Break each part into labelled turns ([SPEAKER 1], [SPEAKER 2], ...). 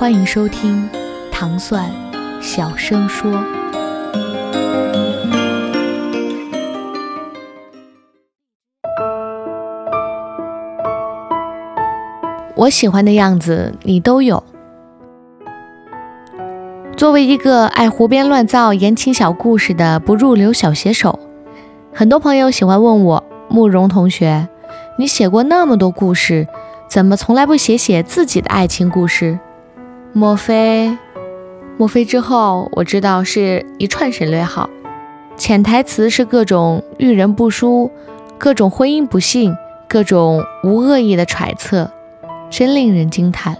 [SPEAKER 1] 欢迎收听糖蒜小声说。我喜欢的样子，你都有。作为一个爱胡编乱造言情小故事的不入流小写手，很多朋友喜欢问我：慕容同学，你写过那么多故事，怎么从来不写写自己的爱情故事？莫非？莫非之后我知道是一串省略号，潜台词是各种遇人不淑，各种婚姻不幸，各种无恶意的揣测，真令人惊叹。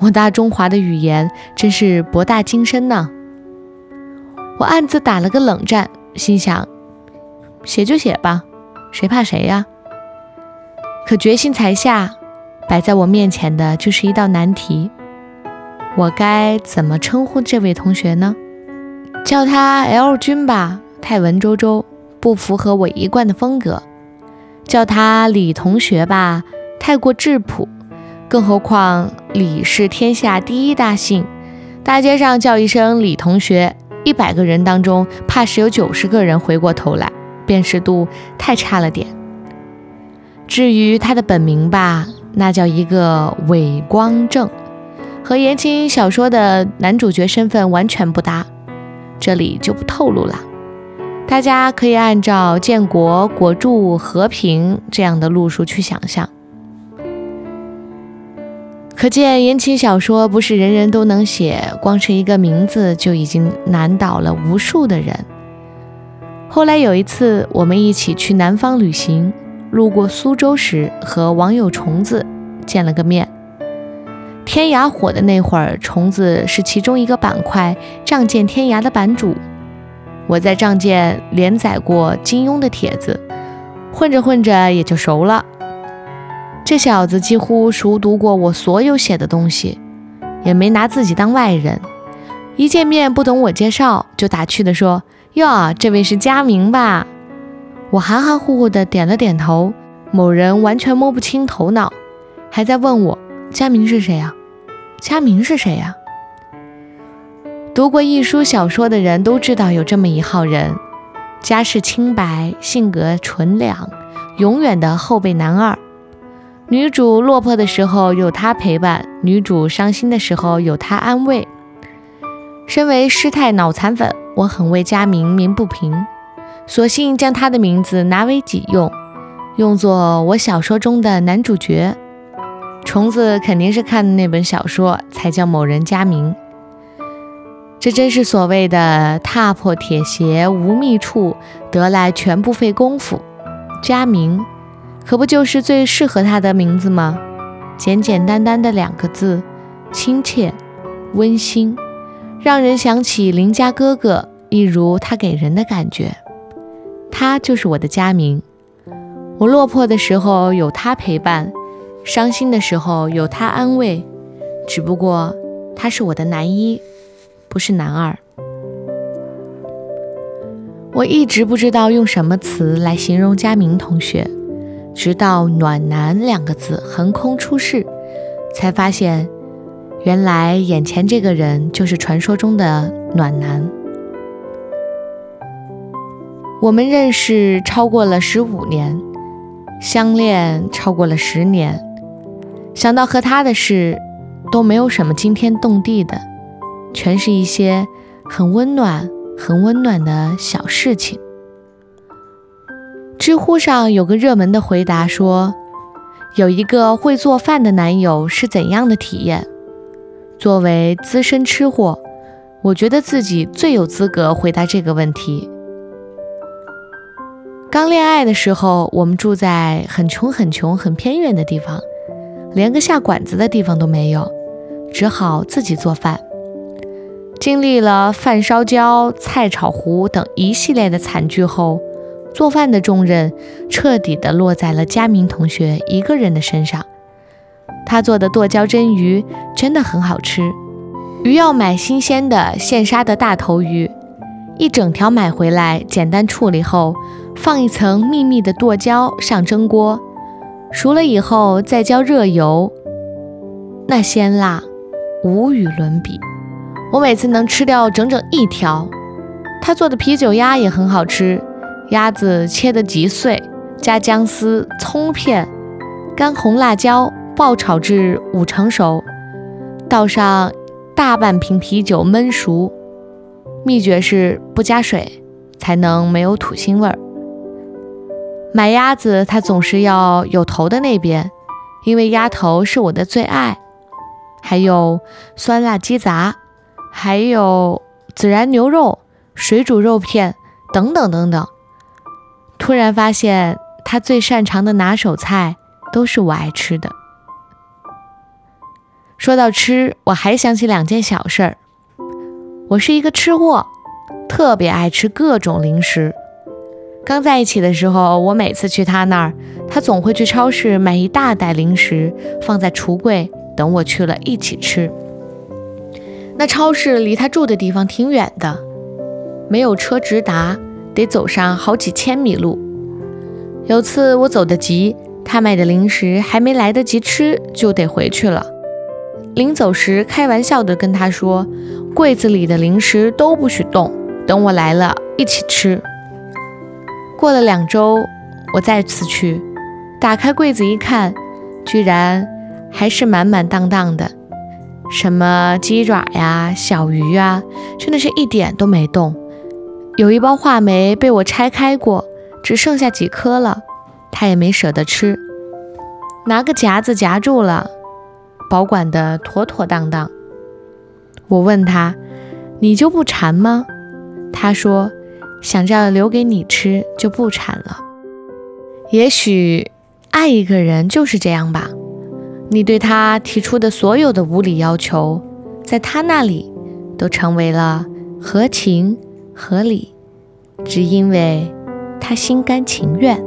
[SPEAKER 1] 我大中华的语言真是博大精深呢。我暗自打了个冷战，心想，写就写吧，谁怕谁呀？可决心才下，摆在我面前的就是一道难题。我该怎么称呼这位同学呢？叫他 L 君吧，太文绉绉，不符合我一贯的风格。叫他李同学吧，太过质朴。更何况李是天下第一大姓，大街上叫一声李同学，一百个人当中怕是有九十个人回过头来，辨识度太差了点。至于他的本名吧，那叫一个韦光正，和言情小说的男主角身份完全不搭，这里就不透露了。大家可以按照建国、国柱、和平这样的路数去想象。可见言情小说不是人人都能写，光是一个名字就已经难倒了无数的人。后来有一次，我们一起去南方旅行，路过苏州时，和网友虫子见了个面。天涯火的那会儿，虫子是其中一个板块“仗剑天涯”的版主。我在仗剑连载过金庸的帖子，混着混着也就熟了。这小子几乎熟读过我所有写的东西，也没拿自己当外人。一见面不懂我介绍，就打趣地说：“哟，这位是佳明吧？”我含含糊糊地点了点头。某人完全摸不清头脑，还在问我：“佳明是谁呀？佳明是谁呀？”读过一书小说的人都知道有这么一号人，家世清白，性格纯良，永远的后备男二。女主落魄的时候有他陪伴，女主伤心的时候有他安慰。身为师太脑残粉，我很为佳明鸣不平，索性将他的名字拿为己用，用作我小说中的男主角。虫子肯定是看的那本小说才叫某人佳明。这真是所谓的踏破铁鞋无觅处，得来全不费工夫。佳明。可不就是最适合他的名字吗？简简单单的两个字，亲切、温馨，让人想起邻家哥哥，一如他给人的感觉。他就是我的佳明。我落魄的时候有他陪伴，伤心的时候有他安慰。只不过他是我的男一，不是男二。我一直不知道用什么词来形容佳明同学。直到“暖男”两个字横空出世，才发现，原来眼前这个人就是传说中的暖男。我们认识超过了十五年，相恋超过了十年，想到和他的事，都没有什么惊天动地的，全是一些很温暖、很温暖的小事情。知乎上有个热门的回答说：“有一个会做饭的男友是怎样的体验？”作为资深吃货，我觉得自己最有资格回答这个问题。刚恋爱的时候，我们住在很穷、很穷、很偏远的地方，连个下馆子的地方都没有，只好自己做饭。经历了饭烧焦、菜炒糊等一系列的惨剧后，做饭的重任彻底的落在了佳明同学一个人的身上。他做的剁椒蒸鱼真的很好吃。鱼要买新鲜的现杀的大头鱼，一整条买回来，简单处理后，放一层密密的剁椒上蒸锅，熟了以后再浇热油，那鲜辣无与伦比。我每次能吃掉整整一条。他做的啤酒鸭也很好吃，鸭子切得极碎，加姜丝、葱片、干红辣椒爆炒至五成熟，倒上。大半瓶啤酒焖熟，秘诀是不加水，才能没有土腥味儿。买鸭子，它总是要有头的那边，因为鸭头是我的最爱。还有酸辣鸡杂，还有孜然牛肉、水煮肉片等等等等。突然发现，他最擅长的拿手菜都是我爱吃的。说到吃，我还想起两件小事儿。我是一个吃货，特别爱吃各种零食。刚在一起的时候，我每次去他那儿，他总会去超市买一大袋零食，放在橱柜等我去了一起吃。那超市离他住的地方挺远的，没有车直达，得走上好几千米路。有次我走得急，他买的零食还没来得及吃，就得回去了。临走时，开玩笑地跟他说：“柜子里的零食都不许动，等我来了一起吃。”过了两周，我再次去，打开柜子一看，居然还是满满当当的，什么鸡爪呀、小鱼啊，真的是一点都没动。有一包话梅被我拆开过，只剩下几颗了，他也没舍得吃，拿个夹子夹住了。保管的妥妥当当。我问他：“你就不馋吗？”他说：“想着留给你吃，就不馋了。”也许爱一个人就是这样吧。你对他提出的所有的无理要求，在他那里都成为了合情合理，只因为他心甘情愿。